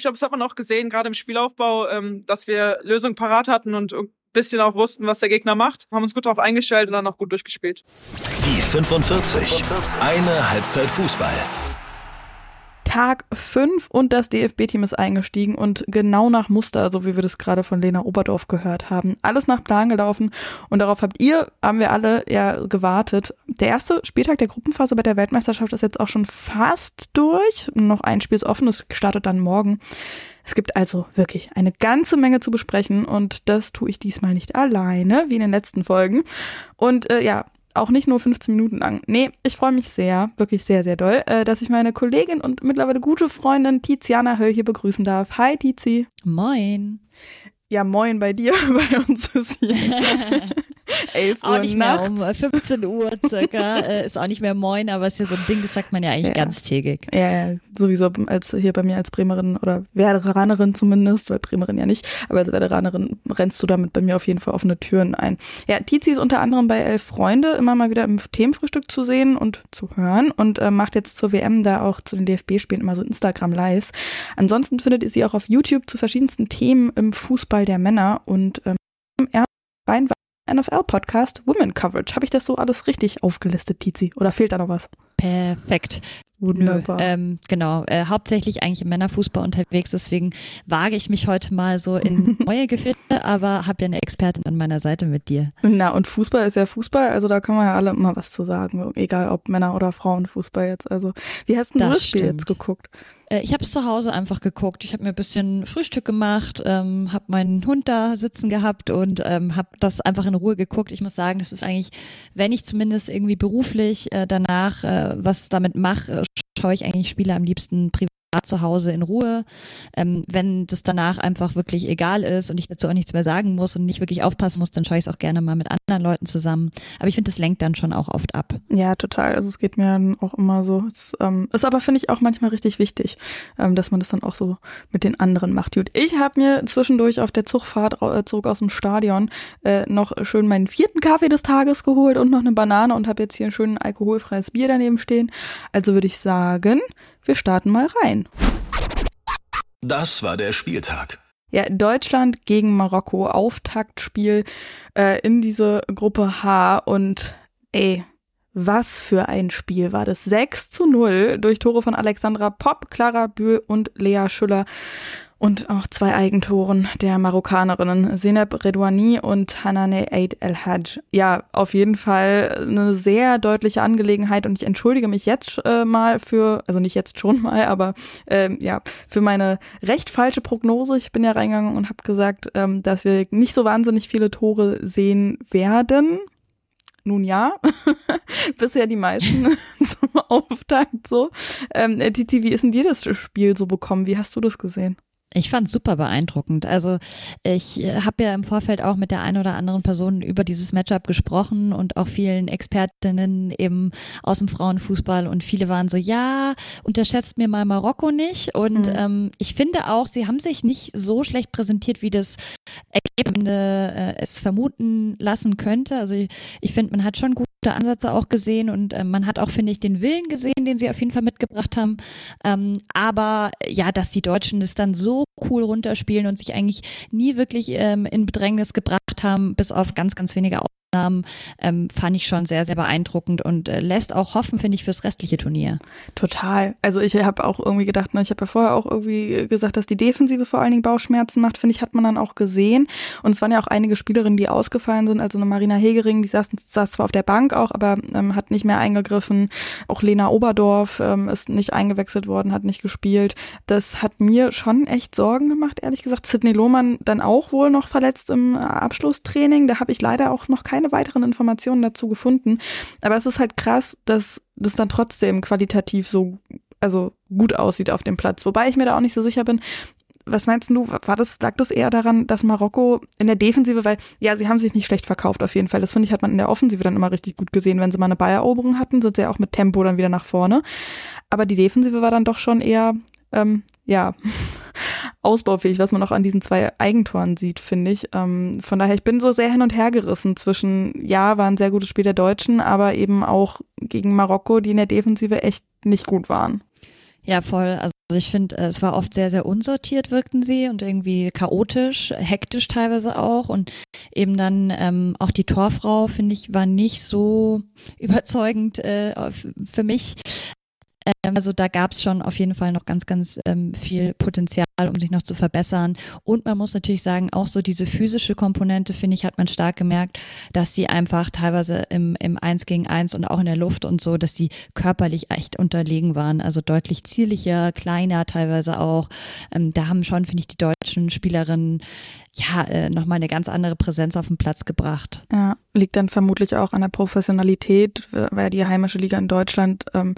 Ich glaube, das hat man auch gesehen, gerade im Spielaufbau, ähm, dass wir Lösungen parat hatten und ein bisschen auch wussten, was der Gegner macht. Haben uns gut darauf eingestellt und dann auch gut durchgespielt. Die 45. Eine Halbzeit Fußball. Tag 5 und das DFB-Team ist eingestiegen und genau nach Muster, so wie wir das gerade von Lena Oberdorf gehört haben. Alles nach Plan gelaufen und darauf habt ihr, haben wir alle ja gewartet. Der erste Spieltag der Gruppenphase bei der Weltmeisterschaft ist jetzt auch schon fast durch. Noch ein Spiel ist offen, das startet dann morgen. Es gibt also wirklich eine ganze Menge zu besprechen und das tue ich diesmal nicht alleine, wie in den letzten Folgen. Und äh, ja, auch nicht nur 15 Minuten lang. Nee, ich freue mich sehr, wirklich sehr, sehr doll, äh, dass ich meine Kollegin und mittlerweile gute Freundin Tiziana Höll hier begrüßen darf. Hi Tizi. Moin. Ja, moin bei dir. Bei uns ist hier 11 Uhr Auch nicht mehr nachts. um 15 Uhr circa. äh, ist auch nicht mehr moin, aber ist ja so ein Ding, das sagt man ja eigentlich Ja. ganztägig. Ja, ja, sowieso als hier bei mir als Bremerin oder Werderanerin zumindest, weil Bremerin ja nicht, aber als Werderanerin rennst du damit bei mir auf jeden Fall offene Türen ein. Ja, Tizi ist unter anderem bei Elf Freunde immer mal wieder im Themenfrühstück zu sehen und zu hören und äh, macht jetzt zur WM da auch zu den DFB-Spielen immer so Instagram-Lives. Ansonsten findet ihr sie auch auf YouTube zu verschiedensten Themen im Fußball der Männer und ähm, er NFL-Podcast Women Coverage. Habe ich das so alles richtig aufgelistet, Tizi? Oder fehlt da noch was? Perfekt. Nö, Wunderbar. ähm, genau, äh, hauptsächlich eigentlich im Männerfußball unterwegs, deswegen wage ich mich heute mal so in neue Gefilde, aber habe ja eine Expertin an meiner Seite mit dir. Na, und Fußball ist ja Fußball, also da können wir ja alle immer was zu sagen, egal ob Männer- oder Frauenfußball jetzt. Also, wie hast du Das das Spiel jetzt geguckt? Äh, ich habe es zu Hause einfach geguckt. Ich habe mir ein bisschen Frühstück gemacht, ähm, habe meinen Hund da sitzen gehabt und ähm, habe das einfach in Ruhe geguckt. Ich muss sagen, das ist eigentlich, wenn ich zumindest irgendwie beruflich äh, danach äh, was damit mache, äh, schaue ich eigentlich Spiele am liebsten privat zu Hause in Ruhe. Ähm, wenn das danach einfach wirklich egal ist und ich dazu auch nichts mehr sagen muss und nicht wirklich aufpassen muss, dann schaue ich es auch gerne mal mit anderen Leuten zusammen. Aber ich finde, das lenkt dann schon auch oft ab. Ja, total. Also es geht mir dann auch immer so. Es, ähm, ist aber, finde ich, auch manchmal richtig wichtig, ähm, dass man das dann auch so mit den anderen macht. Gut, ich habe mir zwischendurch auf der Zugfahrt äh, zurück aus dem Stadion äh, noch schön meinen vierten Kaffee des Tages geholt und noch eine Banane und habe jetzt hier ein schön alkoholfreies Bier daneben stehen. Also würde ich sagen, wir starten mal rein. Das war der Spieltag. Ja, Deutschland gegen Marokko, Auftaktspiel äh, in diese Gruppe H und ey, was für ein Spiel war das? 6 zu 0 durch Tore von Alexandra Popp, Clara Bühl und Lea Schüller und auch zwei Eigentoren der Marokkanerinnen Zeynep Redouani und Hanane Eid El Hajj. Ja, auf jeden Fall eine sehr deutliche Angelegenheit und ich entschuldige mich jetzt äh, mal für, also nicht jetzt schon mal, aber ähm, ja, für meine recht falsche Prognose. Ich bin ja reingegangen und habe gesagt, ähm, dass wir nicht so wahnsinnig viele Tore sehen werden. Nun ja, bisher die meisten zum Auftakt so. Ähm, äh, Titi, wie ist denn dir das Spiel so bekommen? Wie hast du das gesehen? Ich fand super beeindruckend. Also ich äh, habe ja im Vorfeld auch mit der einen oder anderen Person über dieses Matchup gesprochen und auch vielen Expertinnen eben aus dem Frauenfußball und viele waren so, ja, unterschätzt mir mal Marokko nicht. Und Mhm. ähm, ich finde auch, sie haben sich nicht so schlecht präsentiert, wie das Ergebnis äh, es vermuten lassen könnte. Also ich, ich finde, man hat schon gute Ansätze auch gesehen und äh, man hat auch, finde ich, den Willen gesehen, den sie auf jeden Fall mitgebracht haben. Ähm, aber ja, dass die Deutschen das dann so cool runterspielen und sich eigentlich nie wirklich ähm, in Bedrängnis gebracht haben, bis auf ganz, ganz wenige Ähm, fand ich schon sehr, sehr beeindruckend und äh, lässt auch hoffen, finde ich, fürs restliche Turnier. Total. Also ich habe auch irgendwie gedacht, ne, ich habe ja vorher auch irgendwie gesagt, dass die Defensive vor allen Dingen Bauchschmerzen macht, finde ich, hat man dann auch gesehen. Und es waren ja auch einige Spielerinnen, die ausgefallen sind. Also eine Marina Hegering, die saß, saß zwar auf der Bank auch, aber ähm, hat nicht mehr eingegriffen. Auch Lena Oberdorf ähm, ist nicht eingewechselt worden, hat nicht gespielt. Das hat mir schon echt Sorgen gemacht, ehrlich gesagt. Sidney Lohmann dann auch wohl noch verletzt im äh, Abschlusstraining. Da habe ich leider auch noch keine weiteren Informationen dazu gefunden. Aber es ist halt krass, dass das dann trotzdem qualitativ so also gut aussieht auf dem Platz. Wobei ich mir da auch nicht so sicher bin. Was meinst du, war das, lag das eher daran, dass Marokko in der Defensive, weil, ja, sie haben sich nicht schlecht verkauft auf jeden Fall. Das finde ich, hat man in der Offensive dann immer richtig gut gesehen. Wenn sie mal eine Balleroberung hatten, sind sie ja auch mit Tempo dann wieder nach vorne. Aber die Defensive war dann doch schon eher, ähm, ja, ausbaufähig, was man auch an diesen zwei Eigentoren sieht, finde ich. Ähm, von daher, ich bin so sehr hin und her gerissen zwischen, ja, war ein sehr gutes Spiel der Deutschen, aber eben auch gegen Marokko, die in der Defensive echt nicht gut waren. Ja, voll. Also ich finde, äh, es war oft sehr, sehr unsortiert wirkten sie und irgendwie chaotisch, hektisch teilweise auch. Und eben dann ähm, auch die Torfrau, finde ich, war nicht so überzeugend äh, für mich. Ähm, also da gab es schon auf jeden Fall noch ganz, ganz ähm, viel Potenzial, um sich noch zu verbessern. Und man muss natürlich sagen, auch so diese physische Komponente, finde ich, hat man stark gemerkt, dass sie einfach teilweise im, im Eins gegen Eins und auch in der Luft und so, dass sie körperlich echt unterlegen waren. Also deutlich zierlicher, kleiner teilweise auch. Ähm, da haben schon, finde ich, die deutschen Spielerinnen ja, äh, nochmal eine ganz andere Präsenz auf den Platz gebracht. Ja, liegt dann vermutlich auch an der Professionalität, weil die heimische Liga in Deutschland ähm,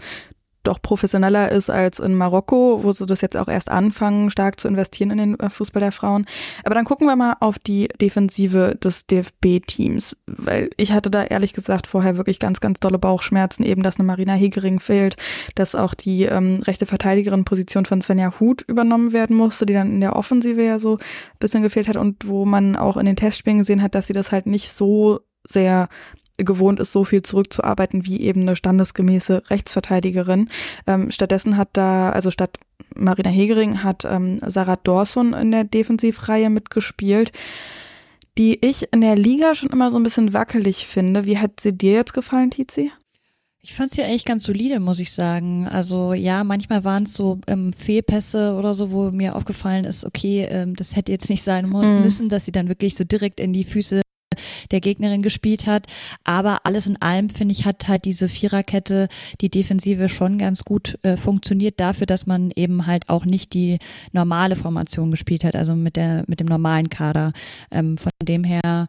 doch professioneller ist als in Marokko, wo sie das jetzt auch erst anfangen, stark zu investieren in den äh, Fußball der Frauen. Aber dann gucken wir mal auf die Defensive des DFB-Teams, weil ich hatte da ehrlich gesagt vorher wirklich ganz, ganz dolle Bauchschmerzen, eben, dass eine Marina Hegering fehlt, dass auch die ähm, rechte Verteidigerin-Position von Svenja Huth übernommen werden musste, die dann in der Offensive ja so ein bisschen gefehlt hat und wo man auch in den Testspielen gesehen hat, dass sie das halt nicht so sehr gewohnt ist, so viel zurückzuarbeiten wie eben eine standesgemäße Rechtsverteidigerin. Ähm, stattdessen hat da, also statt Marina Hegering hat ähm, Sarah Dawson in der Defensivreihe mitgespielt, die ich in der Liga schon immer so ein bisschen wackelig finde. Wie hat sie dir jetzt gefallen, Tizi? Ich fand sie eigentlich ganz solide, muss ich sagen. Also ja, manchmal waren es so ähm, Fehlpässe oder so, wo mir aufgefallen ist, okay, ähm, das hätte jetzt nicht sein mhm. müssen, dass sie dann wirklich so direkt in die Füße der Gegnerin gespielt hat. Aber alles in allem, finde ich, hat halt diese Viererkette, die Defensive schon ganz gut äh, funktioniert dafür, dass man eben halt auch nicht die normale Formation gespielt hat, also mit der, mit dem normalen Kader. Ähm, von dem her,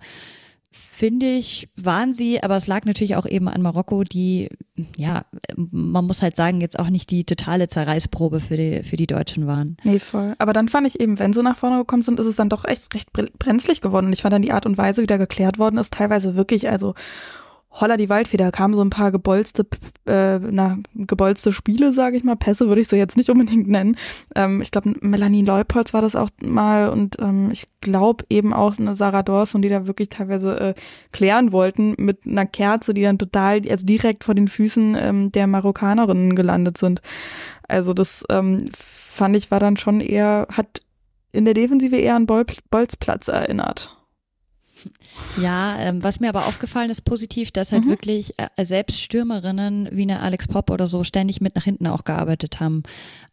finde ich, waren sie, aber es lag natürlich auch eben an Marokko, die, ja, man muss halt sagen, jetzt auch nicht die totale Zerreißprobe für die, für die Deutschen waren. Nee, voll. Aber dann fand ich eben, wenn sie nach vorne gekommen sind, ist es dann doch echt recht brenzlig geworden. Und ich fand dann die Art und Weise, wie da geklärt worden ist, teilweise wirklich, also Holla die Waldfeder, kamen so ein paar gebolzte, äh, na, gebolzte Spiele, sage ich mal. Pässe würde ich so jetzt nicht unbedingt nennen. Ähm, ich glaube, Melanie Leupolz war das auch mal und ähm, ich glaube eben auch eine Sarah Dawson, die da wirklich teilweise äh, klären wollten mit einer Kerze, die dann total, also direkt vor den Füßen ähm, der Marokkanerinnen gelandet sind. Also das ähm, fand ich war dann schon eher, hat in der Defensive eher an Bol Bolzplatz erinnert. Ja, ähm, was mir aber aufgefallen ist positiv, dass halt mhm. wirklich äh, selbst Stürmerinnen wie eine Alex Pop oder so ständig mit nach hinten auch gearbeitet haben.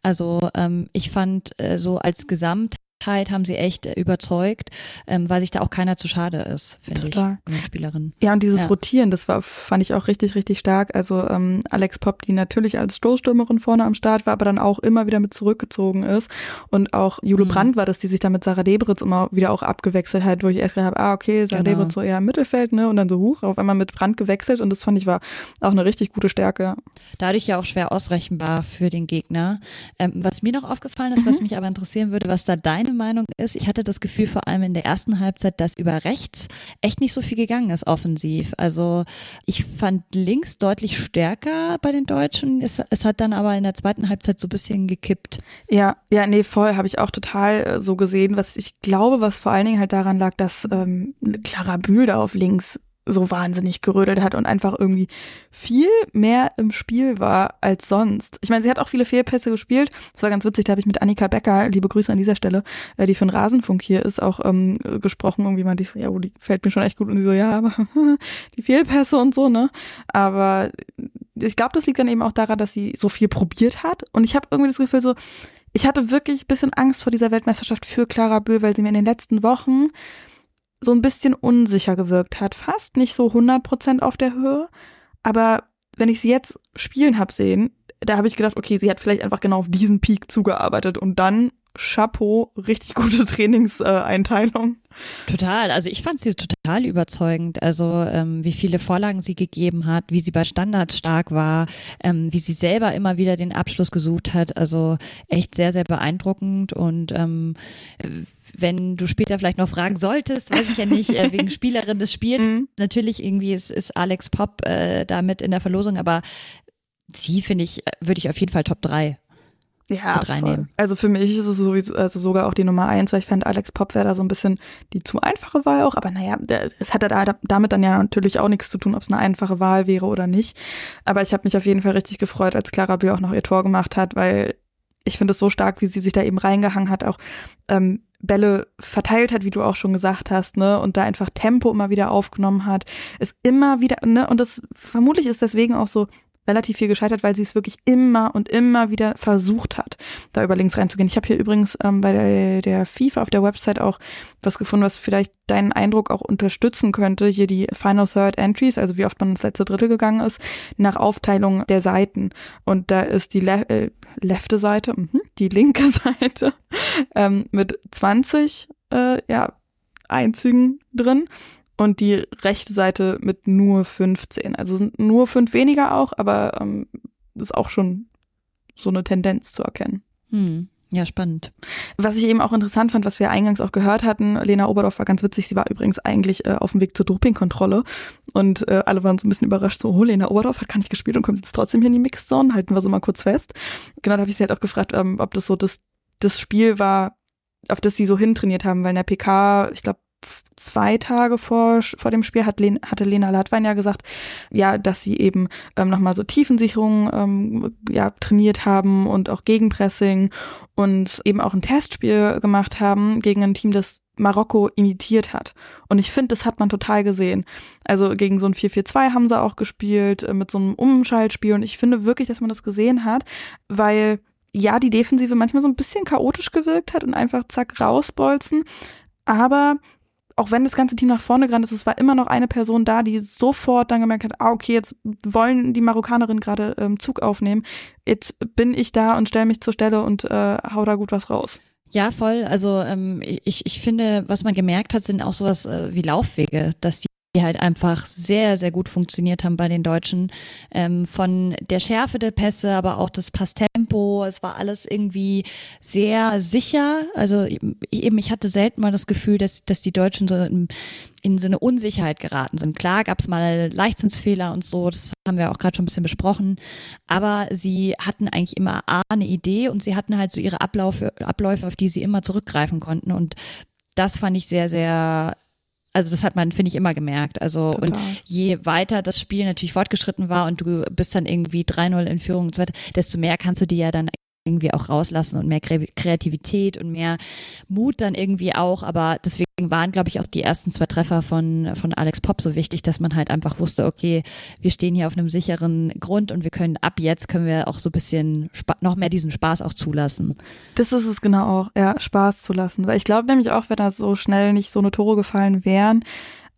Also ähm, ich fand äh, so als Gesamt haben sie echt äh, überzeugt, ähm, weil sich da auch keiner zu schade ist, finde ich, mit Spielerin. Ja, und dieses ja. Rotieren, das war, fand ich auch richtig, richtig stark. Also ähm, Alex Popp, die natürlich als Stoßstürmerin vorne am Start war, aber dann auch immer wieder mit zurückgezogen ist. Und auch Jule mhm. Brandt war das, die sich dann mit Sarah Debritz immer wieder auch abgewechselt hat, wo ich erst gedacht habe, ah, okay, Sarah genau. Debritz so eher im Mittelfeld, ne? Und dann so hoch, auf einmal mit Brandt gewechselt und das fand ich war auch eine richtig gute Stärke. Dadurch ja auch schwer ausrechenbar für den Gegner. Ähm, was mir noch aufgefallen ist, mhm. was mich aber interessieren würde, was da deine meine Meinung ist, ich hatte das Gefühl vor allem in der ersten Halbzeit, dass über rechts echt nicht so viel gegangen ist offensiv. Also ich fand links deutlich stärker bei den Deutschen. Es, es hat dann aber in der zweiten Halbzeit so ein bisschen gekippt. Ja, ja, nee, voll habe ich auch total äh, so gesehen. Was ich glaube, was vor allen Dingen halt daran lag, dass ähm, Clara Bühl da auf links so wahnsinnig gerödelt hat und einfach irgendwie viel mehr im Spiel war als sonst. Ich meine, sie hat auch viele Fehlpässe gespielt. Das war ganz witzig, da habe ich mit Annika Becker, liebe Grüße an dieser Stelle, äh, die für den Rasenfunk hier ist, auch ähm, gesprochen. Irgendwie meinte ich so, ja, oh, die fällt mir schon echt gut. Und die so, ja, aber die Fehlpässe und so, ne? Aber ich glaube, das liegt dann eben auch daran, dass sie so viel probiert hat. Und ich habe irgendwie das Gefühl so, ich hatte wirklich bisschen Angst vor dieser Weltmeisterschaft für Clara Böhl, weil sie mir in den letzten Wochen so ein bisschen unsicher gewirkt hat. Fast nicht so 100% auf der Höhe. Aber wenn ich sie jetzt spielen habe sehen, da habe ich gedacht, okay, sie hat vielleicht einfach genau auf diesen Peak zugearbeitet und dann Chapeau, richtig gute Trainingseinteilung. Total, also ich fand sie total überzeugend. Also ähm, wie viele Vorlagen sie gegeben hat, wie sie bei Standards stark war, ähm, wie sie selber immer wieder den Abschluss gesucht hat. Also echt sehr, sehr beeindruckend und ähm, wenn du später vielleicht noch fragen solltest, weiß ich ja nicht, äh, wegen Spielerin des Spiels. Mhm. Natürlich irgendwie ist, ist Alex Pop äh, damit in der Verlosung, aber sie finde ich, äh, würde ich auf jeden Fall Top 3 ja, mit reinnehmen. Voll. Also für mich ist es sowieso, also sogar auch die Nummer eins, weil ich fände, Alex Pop wäre da so ein bisschen die zu einfache Wahl auch. Aber naja, es hat da damit dann ja natürlich auch nichts zu tun, ob es eine einfache Wahl wäre oder nicht. Aber ich habe mich auf jeden Fall richtig gefreut, als Clara Bür auch noch ihr Tor gemacht hat, weil ich finde es so stark, wie sie sich da eben reingehangen hat, auch ähm, Bälle verteilt hat, wie du auch schon gesagt hast, ne, und da einfach Tempo immer wieder aufgenommen hat, es immer wieder, ne, und das vermutlich ist deswegen auch so relativ viel gescheitert, weil sie es wirklich immer und immer wieder versucht hat, da über links reinzugehen. Ich habe hier übrigens ähm, bei der, der FIFA auf der Website auch was gefunden, was vielleicht deinen Eindruck auch unterstützen könnte. Hier die Final Third Entries, also wie oft man ins letzte Drittel gegangen ist, nach Aufteilung der Seiten. Und da ist die Le äh, lefte Seite, mh, die linke Seite ähm, mit 20 äh, ja, Einzügen drin und die rechte Seite mit nur 15. Also sind nur fünf weniger auch, aber ähm, ist auch schon so eine Tendenz zu erkennen. Hm. Ja, spannend. Was ich eben auch interessant fand, was wir eingangs auch gehört hatten, Lena Oberdorf war ganz witzig, sie war übrigens eigentlich äh, auf dem Weg zur Dopingkontrolle und äh, alle waren so ein bisschen überrascht, so, oh, Lena Oberdorf hat gar nicht gespielt und kommt jetzt trotzdem hier in die Mixzone, halten wir so mal kurz fest. Genau, da habe ich sie halt auch gefragt, ähm, ob das so das, das Spiel war, auf das sie so hintrainiert haben, weil in der PK, ich glaube, zwei Tage vor, vor dem Spiel hat Len, hatte Lena Latwein ja gesagt, ja, dass sie eben ähm, nochmal so Tiefensicherung ähm, ja, trainiert haben und auch Gegenpressing und eben auch ein Testspiel gemacht haben gegen ein Team, das Marokko imitiert hat. Und ich finde, das hat man total gesehen. Also gegen so ein 4-4-2 haben sie auch gespielt, äh, mit so einem Umschaltspiel. Und ich finde wirklich, dass man das gesehen hat, weil ja, die Defensive manchmal so ein bisschen chaotisch gewirkt hat und einfach zack rausbolzen. Aber auch wenn das ganze Team nach vorne gerannt ist, es war immer noch eine Person da, die sofort dann gemerkt hat, ah, okay, jetzt wollen die Marokkanerinnen gerade ähm, Zug aufnehmen. Jetzt bin ich da und stelle mich zur Stelle und äh, hau da gut was raus. Ja, voll. Also ähm, ich, ich finde, was man gemerkt hat, sind auch sowas äh, wie Laufwege, dass die die halt einfach sehr, sehr gut funktioniert haben bei den Deutschen. Ähm, von der Schärfe der Pässe, aber auch das Passtempo, es war alles irgendwie sehr sicher. Also eben, ich hatte selten mal das Gefühl, dass, dass die Deutschen so in, in so eine Unsicherheit geraten sind. Klar gab es mal Leichtsinnsfehler und so, das haben wir auch gerade schon ein bisschen besprochen, aber sie hatten eigentlich immer A, eine Idee und sie hatten halt so ihre Abläufe, Abläufe, auf die sie immer zurückgreifen konnten und das fand ich sehr, sehr also das hat man, finde ich, immer gemerkt. Also Total. und je weiter das Spiel natürlich fortgeschritten war und du bist dann irgendwie 3-0 in Führung und so weiter, desto mehr kannst du dir ja dann irgendwie auch rauslassen und mehr Kreativität und mehr Mut dann irgendwie auch. Aber deswegen waren, glaube ich, auch die ersten zwei Treffer von, von Alex Pop so wichtig, dass man halt einfach wusste, okay, wir stehen hier auf einem sicheren Grund und wir können ab jetzt können wir auch so ein bisschen noch mehr diesen Spaß auch zulassen. Das ist es genau auch, ja, Spaß zulassen. Weil ich glaube nämlich auch, wenn da so schnell nicht so eine Tore gefallen wären,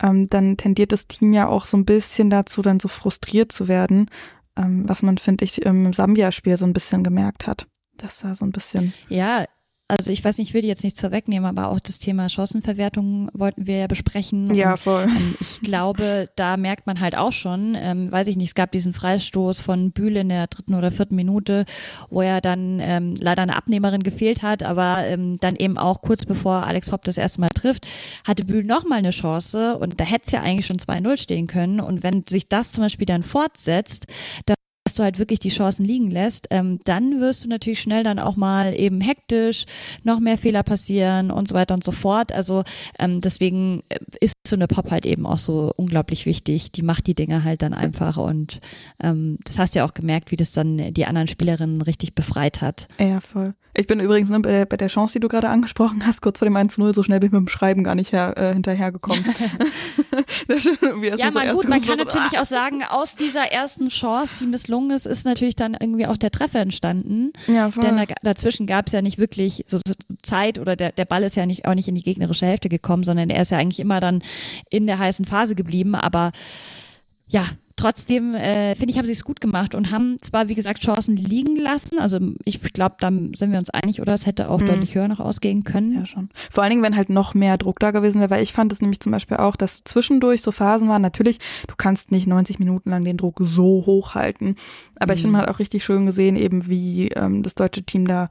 ähm, dann tendiert das Team ja auch so ein bisschen dazu, dann so frustriert zu werden, ähm, was man, finde ich, im Sambia-Spiel so ein bisschen gemerkt hat dass da so ein bisschen. Ja, also ich weiß nicht, ich will jetzt nichts vorwegnehmen, aber auch das Thema Chancenverwertung wollten wir ja besprechen. Ja, voll. Und, ähm, ich glaube, da merkt man halt auch schon, ähm, weiß ich nicht, es gab diesen Freistoß von Bühle in der dritten oder vierten Minute, wo er dann ähm, leider eine Abnehmerin gefehlt hat, aber ähm, dann eben auch kurz bevor Alex Hopp das erste Mal trifft, hatte Bühl nochmal eine Chance und da hätte es ja eigentlich schon 2-0 stehen können. Und wenn sich das zum Beispiel dann fortsetzt, dann dass du halt wirklich die Chancen liegen lässt, ähm, dann wirst du natürlich schnell dann auch mal eben hektisch, noch mehr Fehler passieren und so weiter und so fort. Also ähm, deswegen äh, ist so eine Pop halt eben auch so unglaublich wichtig. Die macht die Dinge halt dann einfach und ähm, das hast du ja auch gemerkt, wie das dann die anderen Spielerinnen richtig befreit hat. Ja, voll. Ich bin übrigens ne, bei, der, bei der Chance, die du gerade angesprochen hast, kurz vor dem 1-0, so schnell bin ich mit dem Schreiben gar nicht her, äh, hinterhergekommen. ja, so man gut, man kann natürlich auch sagen, aus dieser ersten Chance, die misslungen ist, ist natürlich dann irgendwie auch der Treffer entstanden. Ja, voll. Denn da, dazwischen gab es ja nicht wirklich so, so Zeit oder der, der Ball ist ja nicht auch nicht in die gegnerische Hälfte gekommen, sondern er ist ja eigentlich immer dann in der heißen Phase geblieben. Aber ja, Trotzdem äh, finde ich, haben sie es gut gemacht und haben zwar, wie gesagt, Chancen liegen lassen. Also ich glaube, da sind wir uns einig, oder es hätte auch mhm. deutlich höher noch ausgehen können. Ja, schon. Vor allen Dingen, wenn halt noch mehr Druck da gewesen wäre, weil ich fand es nämlich zum Beispiel auch, dass zwischendurch so Phasen waren. Natürlich, du kannst nicht 90 Minuten lang den Druck so hoch halten. Aber mhm. ich finde, man hat auch richtig schön gesehen, eben wie ähm, das deutsche Team da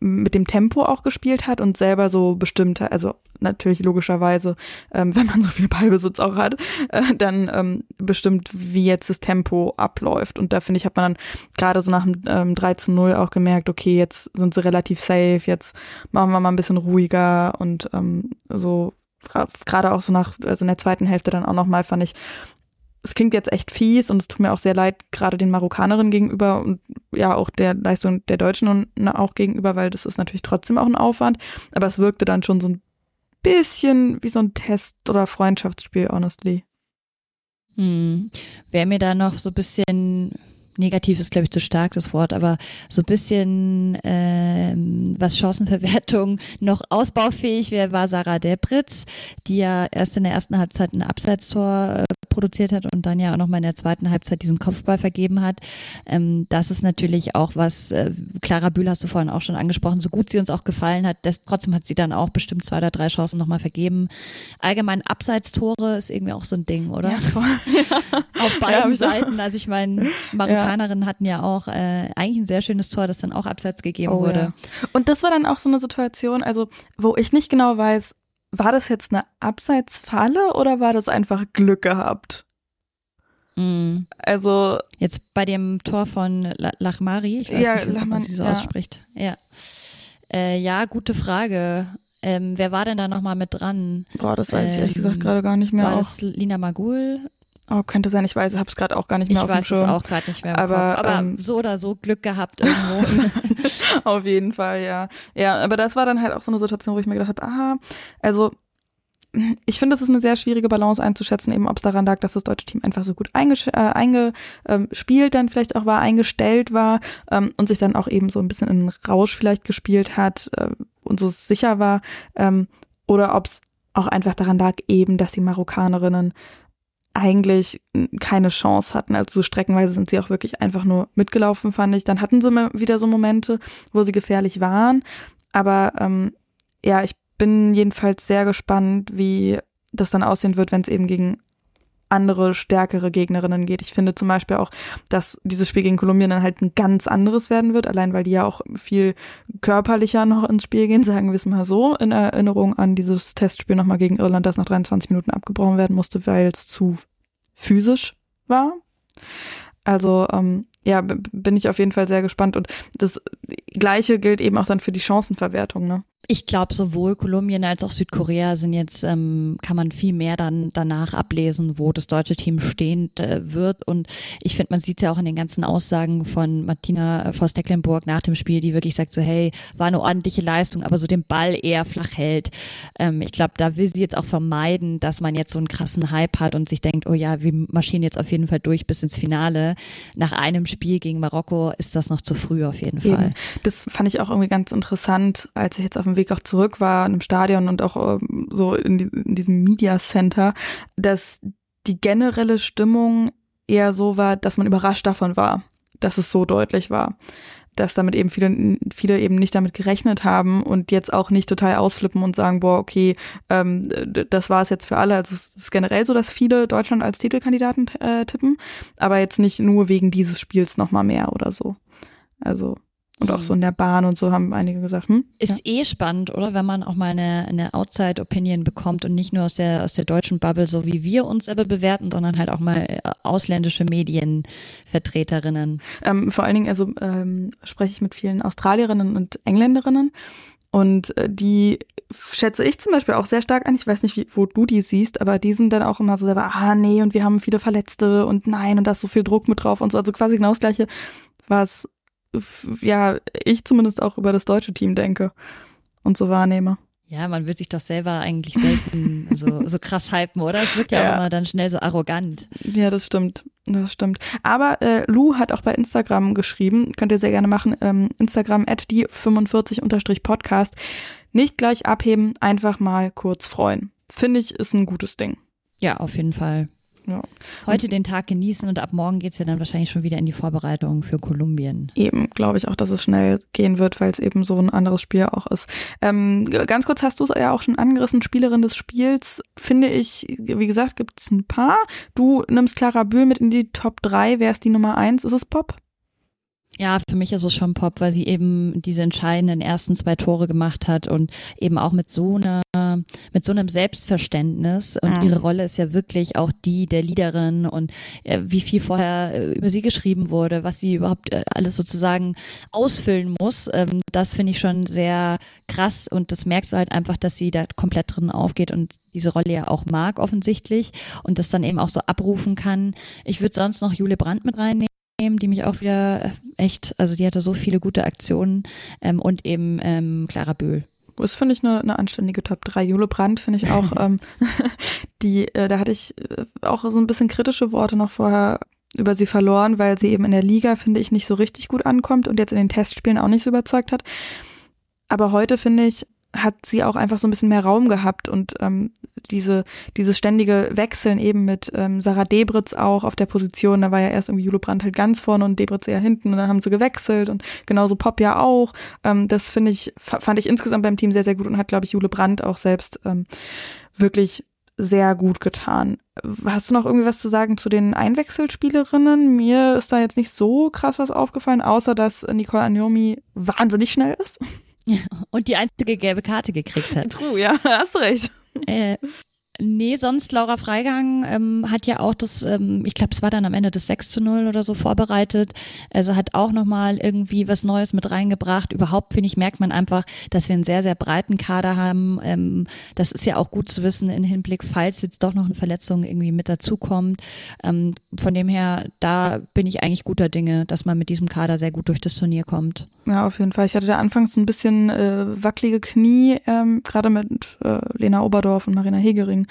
mit dem Tempo auch gespielt hat und selber so bestimmte, also natürlich logischerweise, ähm, wenn man so viel Ballbesitz auch hat, äh, dann ähm, bestimmt, wie jetzt das Tempo abläuft. Und da finde ich, hat man dann gerade so nach dem ähm, 3 zu 0 auch gemerkt, okay, jetzt sind sie relativ safe, jetzt machen wir mal ein bisschen ruhiger und ähm, so gerade auch so nach, also in der zweiten Hälfte dann auch nochmal fand ich, es klingt jetzt echt fies und es tut mir auch sehr leid, gerade den Marokkanerinnen gegenüber und ja auch der Leistung der Deutschen und auch gegenüber, weil das ist natürlich trotzdem auch ein Aufwand. Aber es wirkte dann schon so ein bisschen wie so ein Test oder Freundschaftsspiel, honestly. Hm. Wäre mir da noch so ein bisschen negativ ist, glaube ich, zu stark das Wort, aber so ein bisschen ähm, was Chancenverwertung noch ausbaufähig wäre, war Sarah Debritz, die ja erst in der ersten Halbzeit ein Abseitstor äh, produziert hat und dann ja auch nochmal in der zweiten Halbzeit diesen Kopfball vergeben hat. Ähm, das ist natürlich auch was, äh, Clara Bühl hast du vorhin auch schon angesprochen, so gut sie uns auch gefallen hat, das, trotzdem hat sie dann auch bestimmt zwei oder drei Chancen nochmal vergeben. Allgemein Abseitstore ist irgendwie auch so ein Ding, oder? Ja, voll. Auf beiden ja, Seiten. Also ich meine, Marokkanerinnen ja. hatten ja auch äh, eigentlich ein sehr schönes Tor, das dann auch abseits gegeben oh, wurde. Ja. Und das war dann auch so eine Situation, also wo ich nicht genau weiß, war das jetzt eine Abseitsfalle oder war das einfach Glück gehabt? Mm. Also jetzt bei dem Tor von Lachmari, ich weiß ja, nicht, wie man sie so ja. ausspricht. Ja, äh, ja, gute Frage. Ähm, wer war denn da nochmal mit dran? Boah, das weiß ähm, ich ehrlich gesagt ähm, gerade gar nicht mehr. War auch. das Lina Magul? Oh, könnte sein, ich weiß, ich habe es gerade auch gar nicht mehr ich auf dem Schirm. Ich weiß es auch gerade nicht mehr im aber, Kopf. Aber ähm, so oder so Glück gehabt irgendwo. auf jeden Fall, ja. Ja, aber das war dann halt auch so eine Situation, wo ich mir gedacht habe, aha, also ich finde, es ist eine sehr schwierige Balance einzuschätzen, eben ob es daran lag, dass das deutsche Team einfach so gut eingespielt äh, eingespielt dann vielleicht auch war, eingestellt war ähm, und sich dann auch eben so ein bisschen in den Rausch vielleicht gespielt hat äh, und so sicher war, ähm, oder ob es auch einfach daran lag, eben, dass die Marokkanerinnen eigentlich keine Chance hatten. Also so streckenweise sind sie auch wirklich einfach nur mitgelaufen, fand ich. Dann hatten sie wieder so Momente, wo sie gefährlich waren. Aber ähm, ja, ich bin jedenfalls sehr gespannt, wie das dann aussehen wird, wenn es eben gegen andere, stärkere Gegnerinnen geht. Ich finde zum Beispiel auch, dass dieses Spiel gegen Kolumbien dann halt ein ganz anderes werden wird, allein weil die ja auch viel körperlicher noch ins Spiel gehen, sagen wir es mal so, in Erinnerung an dieses Testspiel nochmal gegen Irland, das nach 23 Minuten abgebrochen werden musste, weil es zu physisch war. Also ähm, ja, bin ich auf jeden Fall sehr gespannt. Und das Gleiche gilt eben auch dann für die Chancenverwertung. Ne? Ich glaube, sowohl Kolumbien als auch Südkorea sind jetzt, ähm, kann man viel mehr dann danach ablesen, wo das deutsche Team stehen äh, wird. Und ich finde, man sieht ja auch in den ganzen Aussagen von Martina Voss-Tecklenburg nach dem Spiel, die wirklich sagt so, hey, war eine ordentliche Leistung, aber so den Ball eher flach hält. Ähm, ich glaube, da will sie jetzt auch vermeiden, dass man jetzt so einen krassen Hype hat und sich denkt, oh ja, wir marschieren jetzt auf jeden Fall durch bis ins Finale. Nach einem Spiel gegen Marokko ist das noch zu früh auf jeden Fall. Das fand ich auch irgendwie ganz interessant, als ich jetzt auf dem Weg auch zurück war im Stadion und auch ähm, so in, die, in diesem Media Center, dass die generelle Stimmung eher so war, dass man überrascht davon war, dass es so deutlich war. Dass damit eben viele, viele eben nicht damit gerechnet haben und jetzt auch nicht total ausflippen und sagen, boah, okay, ähm, das war es jetzt für alle. Also es ist generell so, dass viele Deutschland als Titelkandidaten äh, tippen, aber jetzt nicht nur wegen dieses Spiels nochmal mehr oder so. Also und auch so in der Bahn und so haben einige gesagt, hm? Ist ja. eh spannend, oder? Wenn man auch mal eine, eine Outside-Opinion bekommt und nicht nur aus der, aus der deutschen Bubble, so wie wir uns selber bewerten, sondern halt auch mal äh, ausländische Medienvertreterinnen. Ähm, vor allen Dingen, also ähm, spreche ich mit vielen Australierinnen und Engländerinnen und äh, die schätze ich zum Beispiel auch sehr stark an. Ich weiß nicht, wie, wo du die siehst, aber die sind dann auch immer so selber, ah nee, und wir haben viele Verletzte und nein, und da ist so viel Druck mit drauf und so. Also quasi genau das Gleiche, was ja, ich zumindest auch über das deutsche Team denke und so wahrnehme. Ja, man wird sich doch selber eigentlich selten so, so krass hypen, oder? Es wirkt ja, ja, auch immer dann schnell so arrogant. Ja, das stimmt. Das stimmt. Aber äh, Lou hat auch bei Instagram geschrieben, könnt ihr sehr gerne machen, ähm, Instagram at die 45-podcast. Nicht gleich abheben, einfach mal kurz freuen. Finde ich, ist ein gutes Ding. Ja, auf jeden Fall. Ja. Heute den Tag genießen und ab morgen geht es ja dann wahrscheinlich schon wieder in die Vorbereitung für Kolumbien. Eben, glaube ich auch, dass es schnell gehen wird, weil es eben so ein anderes Spiel auch ist. Ähm, ganz kurz hast du es ja auch schon angerissen, Spielerin des Spiels, finde ich, wie gesagt, gibt es ein paar. Du nimmst Clara Bühl mit in die Top 3, wer ist die Nummer 1? Ist es Pop? Ja, für mich ist es schon Pop, weil sie eben diese entscheidenden ersten zwei Tore gemacht hat und eben auch mit so einer, mit so einem Selbstverständnis. Und Mhm. ihre Rolle ist ja wirklich auch die der Leaderin und äh, wie viel vorher äh, über sie geschrieben wurde, was sie überhaupt äh, alles sozusagen ausfüllen muss. Ähm, das finde ich schon sehr krass und das merkst du halt einfach, dass sie da komplett drin aufgeht und diese Rolle ja auch mag offensichtlich und das dann eben auch so abrufen kann. Ich würde sonst noch Jule Brandt mit reinnehmen die mich auch wieder äh, echt, also die hatte so viele gute Aktionen ähm, und eben ähm, Clara Böhl. Das finde ich eine, eine anständige Top 3. Jule Brandt finde ich auch, ähm, die, äh, da hatte ich äh, auch so ein bisschen kritische Worte noch vorher über sie verloren, weil sie eben in der Liga, finde ich, nicht so richtig gut ankommt und jetzt in den Testspielen auch nicht so überzeugt hat. Aber heute, finde ich, hat sie auch einfach so ein bisschen mehr Raum gehabt und ähm, diese dieses ständige Wechseln eben mit ähm, Sarah Debritz auch auf der Position, da war ja erst irgendwie Jule Brandt halt ganz vorne und Debritz eher hinten und dann haben sie gewechselt und genauso Pop ja auch. Ähm, das finde ich fand ich insgesamt beim Team sehr sehr gut und hat glaube ich Jule Brandt auch selbst ähm, wirklich sehr gut getan. Hast du noch irgendwie was zu sagen zu den Einwechselspielerinnen? Mir ist da jetzt nicht so krass was aufgefallen, außer dass Nicole Agnomi wahnsinnig schnell ist. Und die einzige gelbe Karte gekriegt hat. True, ja, hast recht. Äh, nee, sonst Laura Freigang ähm, hat ja auch das, ähm, ich glaube, es war dann am Ende das 6 zu 0 oder so vorbereitet. Also hat auch nochmal irgendwie was Neues mit reingebracht. Überhaupt, finde ich, merkt man einfach, dass wir einen sehr, sehr breiten Kader haben. Ähm, das ist ja auch gut zu wissen im Hinblick, falls jetzt doch noch eine Verletzung irgendwie mit dazukommt. Ähm, von dem her, da bin ich eigentlich guter Dinge, dass man mit diesem Kader sehr gut durch das Turnier kommt. Ja, auf jeden Fall. Ich hatte da anfangs ein bisschen äh, wackelige Knie, ähm, gerade mit äh, Lena Oberdorf und Marina Hegering.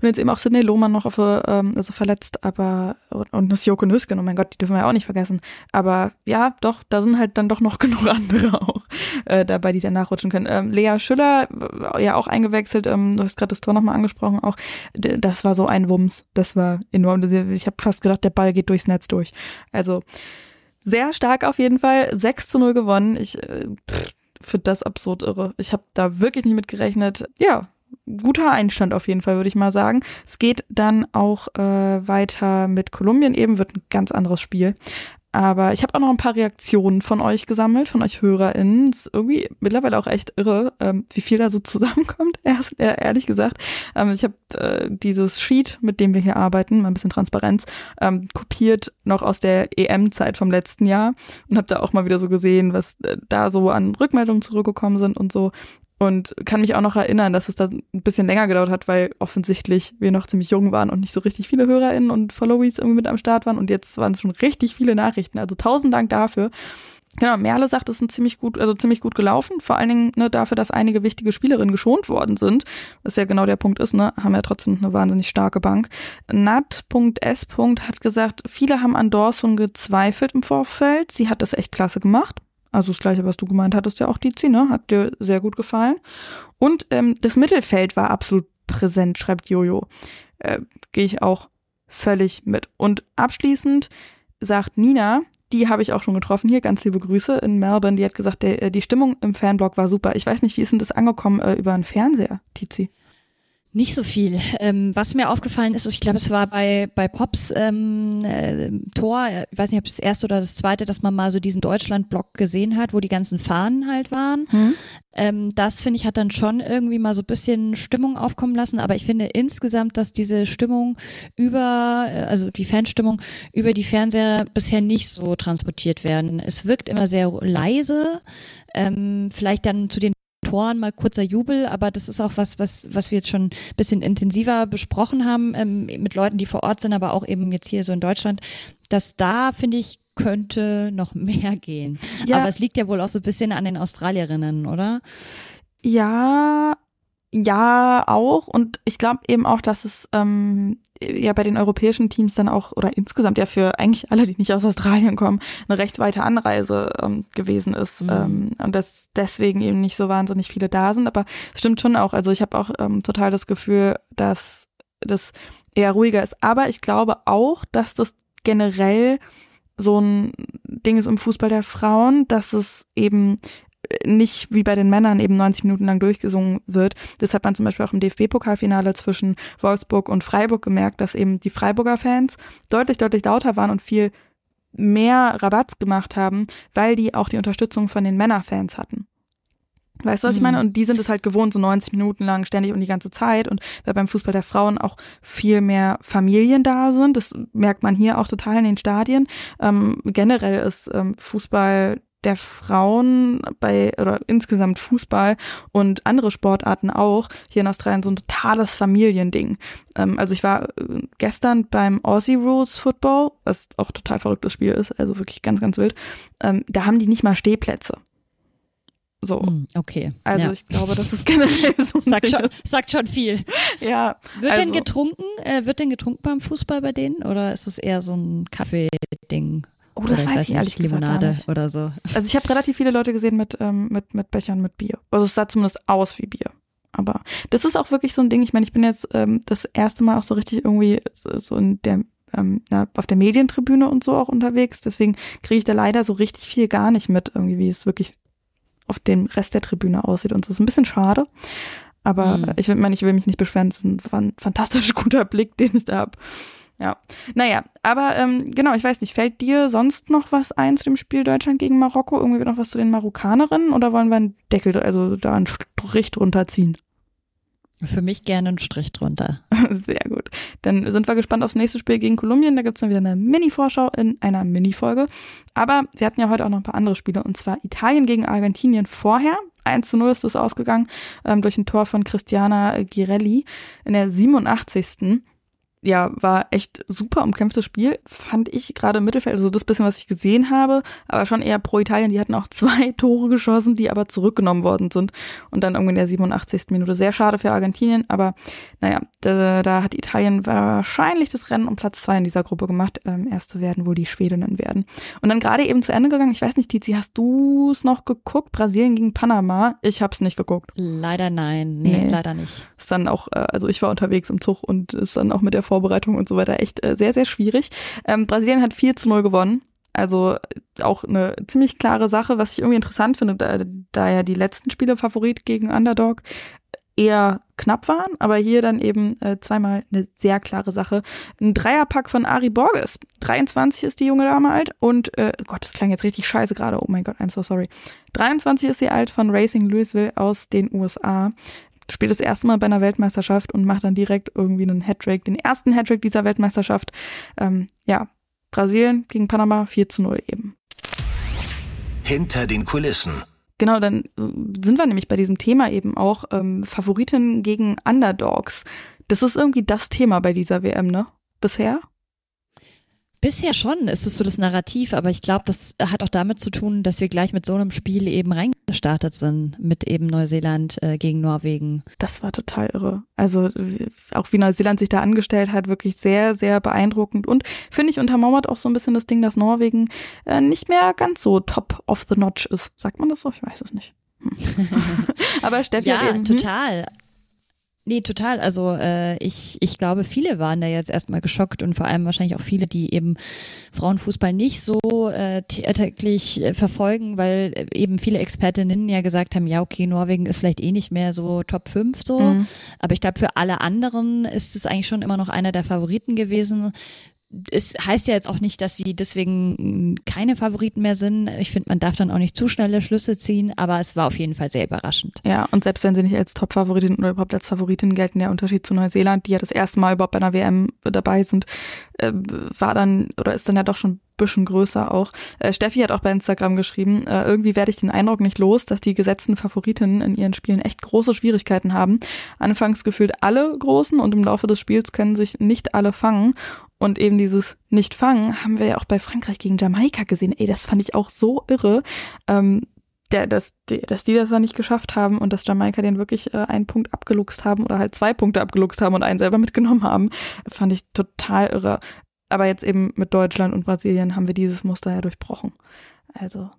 Und jetzt eben auch Sidney Lohmann noch auf, äh, ähm, also verletzt, aber und, das Joko Nüsken, oh mein Gott, die dürfen wir ja auch nicht vergessen. Aber ja, doch, da sind halt dann doch noch genug andere auch äh, dabei, die dann nachrutschen können. Ähm, Lea Schüller, äh, ja auch eingewechselt, ähm, du hast gerade das Tor nochmal angesprochen, auch das war so ein Wumms, das war enorm. Ich habe fast gedacht, der Ball geht durchs Netz durch. Also sehr stark auf jeden Fall. 6 zu 0 gewonnen. Ich äh, finde das absurd irre. Ich habe da wirklich nicht mit gerechnet. Ja, guter Einstand auf jeden Fall, würde ich mal sagen. Es geht dann auch äh, weiter mit Kolumbien eben, wird ein ganz anderes Spiel. Aber ich habe auch noch ein paar Reaktionen von euch gesammelt, von euch HörerInnen. Es ist irgendwie mittlerweile auch echt irre, ähm, wie viel da so zusammenkommt, erst, äh, ehrlich gesagt. Ähm, ich habe äh, dieses Sheet, mit dem wir hier arbeiten, mal ein bisschen Transparenz, ähm, kopiert noch aus der EM-Zeit vom letzten Jahr und habe da auch mal wieder so gesehen, was äh, da so an Rückmeldungen zurückgekommen sind und so. Und kann mich auch noch erinnern, dass es da ein bisschen länger gedauert hat, weil offensichtlich wir noch ziemlich jung waren und nicht so richtig viele HörerInnen und Followies irgendwie mit am Start waren. Und jetzt waren es schon richtig viele Nachrichten. Also tausend Dank dafür. Genau, Merle sagt, es ist ein ziemlich gut, also ziemlich gut gelaufen. Vor allen Dingen ne, dafür, dass einige wichtige Spielerinnen geschont worden sind. Was ja genau der Punkt ist, ne? Haben ja trotzdem eine wahnsinnig starke Bank. Nat.s. hat gesagt, viele haben an Dawson gezweifelt im Vorfeld. Sie hat das echt klasse gemacht. Also das gleiche, was du gemeint hattest, ja auch Dizi, ne? Hat dir sehr gut gefallen. Und ähm, das Mittelfeld war absolut präsent, schreibt Jojo. Äh, Gehe ich auch völlig mit. Und abschließend sagt Nina, die habe ich auch schon getroffen hier, ganz liebe Grüße in Melbourne, die hat gesagt, der, äh, die Stimmung im Fanblog war super. Ich weiß nicht, wie ist denn das angekommen äh, über einen Fernseher, Tizi? Nicht so viel. Ähm, was mir aufgefallen ist, ist, ich glaube, es war bei, bei Pops ähm, äh, Tor, ich weiß nicht, ob das erste oder das zweite, dass man mal so diesen Deutschland-Block gesehen hat, wo die ganzen Fahnen halt waren. Hm? Ähm, das finde ich hat dann schon irgendwie mal so ein bisschen Stimmung aufkommen lassen, aber ich finde insgesamt, dass diese Stimmung über, äh, also die Fanstimmung über die Fernseher bisher nicht so transportiert werden. Es wirkt immer sehr leise, ähm, vielleicht dann zu den Toren mal kurzer Jubel, aber das ist auch was, was, was wir jetzt schon ein bisschen intensiver besprochen haben ähm, mit Leuten, die vor Ort sind, aber auch eben jetzt hier so in Deutschland, dass da, finde ich, könnte noch mehr gehen. Ja. Aber es liegt ja wohl auch so ein bisschen an den Australierinnen, oder? Ja, ja, auch. Und ich glaube eben auch, dass es ähm, ja bei den europäischen Teams dann auch, oder insgesamt ja für eigentlich alle, die nicht aus Australien kommen, eine recht weite Anreise ähm, gewesen ist. Mhm. Ähm, und dass deswegen eben nicht so wahnsinnig viele da sind. Aber es stimmt schon auch. Also ich habe auch ähm, total das Gefühl, dass das eher ruhiger ist. Aber ich glaube auch, dass das generell so ein Ding ist im Fußball der Frauen, dass es eben nicht wie bei den Männern eben 90 Minuten lang durchgesungen wird. Das hat man zum Beispiel auch im DFB-Pokalfinale zwischen Wolfsburg und Freiburg gemerkt, dass eben die Freiburger Fans deutlich, deutlich lauter waren und viel mehr Rabatz gemacht haben, weil die auch die Unterstützung von den Männerfans hatten. Weißt du, was ich meine? Mhm. Und die sind es halt gewohnt, so 90 Minuten lang ständig und die ganze Zeit. Und weil beim Fußball der Frauen auch viel mehr Familien da sind, das merkt man hier auch total in den Stadien. Ähm, generell ist ähm, Fußball der Frauen bei oder insgesamt Fußball und andere Sportarten auch hier in Australien so ein totales Familiending. Ähm, also ich war äh, gestern beim Aussie Rules Football, was auch total verrücktes Spiel ist, also wirklich ganz, ganz wild. Ähm, da haben die nicht mal Stehplätze. So. Hm, Okay. Also ja. ich glaube, das ist generell so Sagt schon, sagt schon viel. Ja, Wird also, denn getrunken? Äh, wird denn getrunken beim Fußball bei denen? Oder ist es eher so ein Kaffee-Ding? Oh, das Oder weiß ich ehrlich gesagt Limonade gar nicht. oder so. Also ich habe relativ viele Leute gesehen mit, ähm, mit, mit Bechern mit Bier. Also es sah zumindest aus wie Bier. Aber das ist auch wirklich so ein Ding. Ich meine, ich bin jetzt ähm, das erste Mal auch so richtig irgendwie so in der ähm, na, auf der Medientribüne und so auch unterwegs. Deswegen kriege ich da leider so richtig viel gar nicht mit, irgendwie, wie es wirklich auf dem Rest der Tribüne aussieht. Und so ist ein bisschen schade. Aber Mhm. ich will- meine, ich will mich nicht beschweren. Das ist ein fantastisch guter Blick, den ich da habe. Ja, naja, aber ähm, genau, ich weiß nicht, fällt dir sonst noch was ein zu dem Spiel Deutschland gegen Marokko? Irgendwie noch was zu den Marokkanerinnen oder wollen wir einen Deckel, also da einen Strich drunter ziehen? Für mich gerne einen Strich drunter. Sehr gut. Dann sind wir gespannt aufs nächste Spiel gegen Kolumbien. Da gibt's dann wieder eine Mini-Vorschau in einer Mini-Folge. Aber wir hatten ja heute auch noch ein paar andere Spiele und zwar Italien gegen Argentinien vorher. 1 zu 0 ist das ausgegangen ähm, durch ein Tor von Cristiana Girelli in der 87 ja, war echt super umkämpftes Spiel, fand ich gerade im Mittelfeld, also das bisschen, was ich gesehen habe, aber schon eher pro Italien. Die hatten auch zwei Tore geschossen, die aber zurückgenommen worden sind. Und dann irgendwie in der 87. Minute. Sehr schade für Argentinien, aber naja, da, da hat Italien wahrscheinlich das Rennen um Platz zwei in dieser Gruppe gemacht. Ähm, erste werden wohl die Schwedinnen werden. Und dann gerade eben zu Ende gegangen, ich weiß nicht, Tizi, hast du es noch geguckt? Brasilien gegen Panama? Ich hab's nicht geguckt. Leider nein. Nee, Nee. leider nicht. Dann auch, äh, also ich war unterwegs im Zug und ist dann auch mit der Vorbereitung und so weiter echt äh, sehr, sehr schwierig. Ähm, Brasilien hat 4 zu 0 gewonnen. Also äh, auch eine ziemlich klare Sache, was ich irgendwie interessant finde, da, da ja die letzten Spiele Favorit gegen Underdog eher knapp waren, aber hier dann eben äh, zweimal eine sehr klare Sache. Ein Dreierpack von Ari Borges. 23 ist die junge Dame alt und, äh, Gott, das klang jetzt richtig scheiße gerade. Oh mein Gott, I'm so sorry. 23 ist sie alt von Racing Louisville aus den USA spielt das erste Mal bei einer Weltmeisterschaft und macht dann direkt irgendwie einen Hattrick, den ersten Hattrick dieser Weltmeisterschaft. Ähm, ja, Brasilien gegen Panama 4 zu 0 eben. Hinter den Kulissen. Genau, dann sind wir nämlich bei diesem Thema eben auch ähm, Favoriten gegen Underdogs. Das ist irgendwie das Thema bei dieser WM, ne? Bisher? Bisher schon ist es so das Narrativ, aber ich glaube, das hat auch damit zu tun, dass wir gleich mit so einem Spiel eben reingestartet sind, mit eben Neuseeland äh, gegen Norwegen. Das war total irre. Also auch wie Neuseeland sich da angestellt hat, wirklich sehr, sehr beeindruckend. Und finde ich untermauert auch so ein bisschen das Ding, dass Norwegen äh, nicht mehr ganz so top of the notch ist. Sagt man das so? Ich weiß es nicht. Hm. Aber Steffi ja, hat eben. hm? total. Nee, total. Also äh, ich, ich glaube, viele waren da jetzt erstmal geschockt und vor allem wahrscheinlich auch viele, die eben Frauenfußball nicht so äh, täglich äh, verfolgen, weil äh, eben viele Expertinnen ja gesagt haben, ja, okay, Norwegen ist vielleicht eh nicht mehr so Top 5 so. Mhm. Aber ich glaube, für alle anderen ist es eigentlich schon immer noch einer der Favoriten gewesen. Es heißt ja jetzt auch nicht, dass sie deswegen keine Favoriten mehr sind. Ich finde, man darf dann auch nicht zu schnelle Schlüsse ziehen, aber es war auf jeden Fall sehr überraschend. Ja, und selbst wenn sie nicht als Top-Favoritin oder überhaupt als Favoritin gelten, der Unterschied zu Neuseeland, die ja das erste Mal überhaupt bei einer WM dabei sind, äh, war dann oder ist dann ja doch schon bisschen größer auch. Äh, Steffi hat auch bei Instagram geschrieben, äh, irgendwie werde ich den Eindruck nicht los, dass die gesetzten Favoritinnen in ihren Spielen echt große Schwierigkeiten haben. Anfangs gefühlt alle großen und im Laufe des Spiels können sich nicht alle fangen. Und eben dieses Nicht-Fangen haben wir ja auch bei Frankreich gegen Jamaika gesehen. Ey, das fand ich auch so irre. Ähm, der, dass, die, dass die das dann nicht geschafft haben und dass Jamaika den wirklich äh, einen Punkt abgeluchst haben oder halt zwei Punkte abgeluchst haben und einen selber mitgenommen haben, fand ich total irre. Aber jetzt eben mit Deutschland und Brasilien haben wir dieses Muster ja durchbrochen. Also,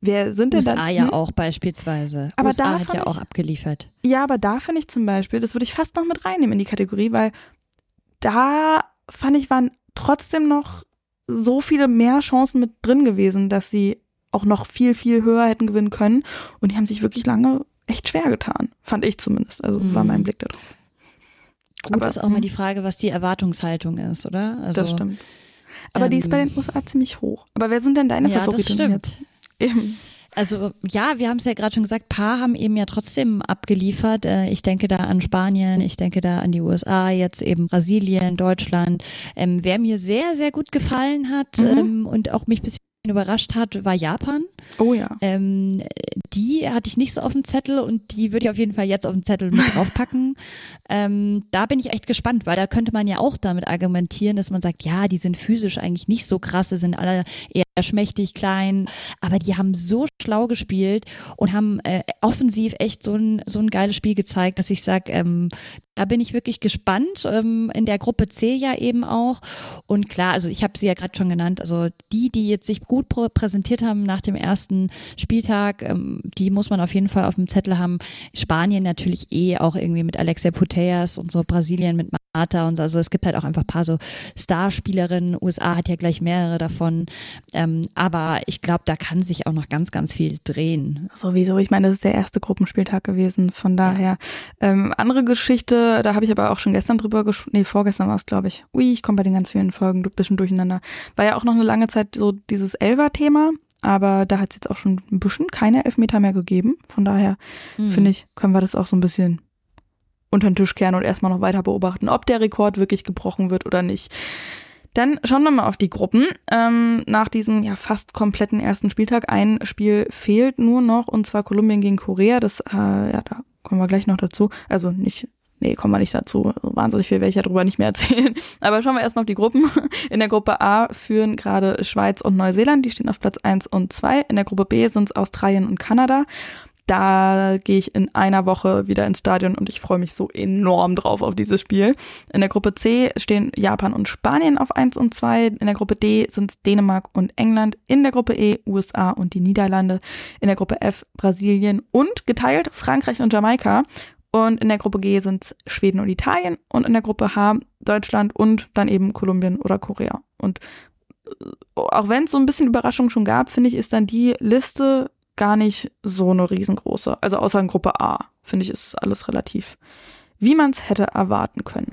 wer sind denn USA dann? ja Hm? auch beispielsweise. Aber USA da hat ja auch ich- abgeliefert. Ja, aber da finde ich zum Beispiel, das würde ich fast noch mit reinnehmen in die Kategorie, weil da fand ich, waren trotzdem noch so viele mehr Chancen mit drin gewesen, dass sie auch noch viel, viel höher hätten gewinnen können. Und die haben sich wirklich lange echt schwer getan. Fand ich zumindest. Also war Mhm. mein Blick darauf. Gut Aber, ist auch mal hm, die Frage, was die Erwartungshaltung ist, oder? Also Das stimmt. Aber die ist bei Ähm, den USA ziemlich hoch. Aber wer sind denn deine ja, das Favoriten stimmt. jetzt? Eben. Also ja, wir haben es ja gerade schon gesagt, Paar haben eben ja trotzdem abgeliefert. Äh, Ich denke da an Spanien, ich denke da an die USA, jetzt eben Brasilien, Deutschland. Ähm, wer mir sehr, sehr gut gefallen hat Mhm. ähm, und auch mich ein bisschen überrascht hat, war Japan. Oh ja. Ähm, die hatte ich nicht so auf dem Zettel und die würde ich auf jeden Fall jetzt auf den Zettel mit draufpacken. ähm, da bin ich echt gespannt, weil da könnte man ja auch damit argumentieren, dass man sagt, ja, die sind physisch eigentlich nicht so krass, die sind alle eher schmächtig, klein, aber die haben so schlau gespielt und haben äh, offensiv echt so ein, so ein geiles Spiel gezeigt, dass ich sage, ähm, da bin ich wirklich gespannt. Ähm, in der Gruppe C ja eben auch. Und klar, also ich habe sie ja gerade schon genannt. Also die, die jetzt sich gut prä- präsentiert haben nach dem ersten Spieltag, ähm, die muss man auf jeden Fall auf dem Zettel haben. Spanien natürlich eh auch irgendwie mit Alexia Putellas und so Brasilien mit Marta und so. also es gibt halt auch einfach ein paar so Starspielerinnen. USA hat ja gleich mehrere davon. Ähm, aber ich glaube, da kann sich auch noch ganz, ganz viel drehen. Sowieso, ich meine, das ist der erste Gruppenspieltag gewesen, von daher. Ähm, andere Geschichte, da habe ich aber auch schon gestern drüber gesprochen, nee, vorgestern war es, glaube ich. Ui, ich komme bei den ganz vielen Folgen ein bisschen durcheinander. War ja auch noch eine lange Zeit so dieses Elver-Thema, aber da hat es jetzt auch schon ein bisschen keine Elfmeter mehr gegeben. Von daher, Hm. finde ich, können wir das auch so ein bisschen unter den Tisch kehren und erstmal noch weiter beobachten, ob der Rekord wirklich gebrochen wird oder nicht. Dann schauen wir mal auf die Gruppen. Ähm, nach diesem ja fast kompletten ersten Spieltag ein Spiel fehlt nur noch und zwar Kolumbien gegen Korea. Das äh, ja da kommen wir gleich noch dazu. Also nicht Nee, kommen wir nicht dazu. Wahnsinnig viel werde ich ja darüber nicht mehr erzählen. Aber schauen wir erstmal auf die Gruppen. In der Gruppe A führen gerade Schweiz und Neuseeland. Die stehen auf Platz 1 und 2. In der Gruppe B sind es Australien und Kanada. Da gehe ich in einer Woche wieder ins Stadion und ich freue mich so enorm drauf auf dieses Spiel. In der Gruppe C stehen Japan und Spanien auf 1 und 2. In der Gruppe D sind Dänemark und England. In der Gruppe E USA und die Niederlande. In der Gruppe F Brasilien und geteilt Frankreich und Jamaika. Und in der Gruppe G sind Schweden und Italien. Und in der Gruppe H Deutschland und dann eben Kolumbien oder Korea. Und äh, auch wenn es so ein bisschen Überraschung schon gab, finde ich, ist dann die Liste gar nicht so eine riesengroße. Also außer in Gruppe A, finde ich, ist es alles relativ, wie man es hätte erwarten können.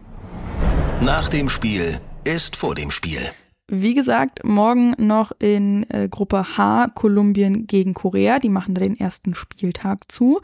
Nach dem Spiel ist vor dem Spiel. Wie gesagt, morgen noch in äh, Gruppe H Kolumbien gegen Korea. Die machen da den ersten Spieltag zu.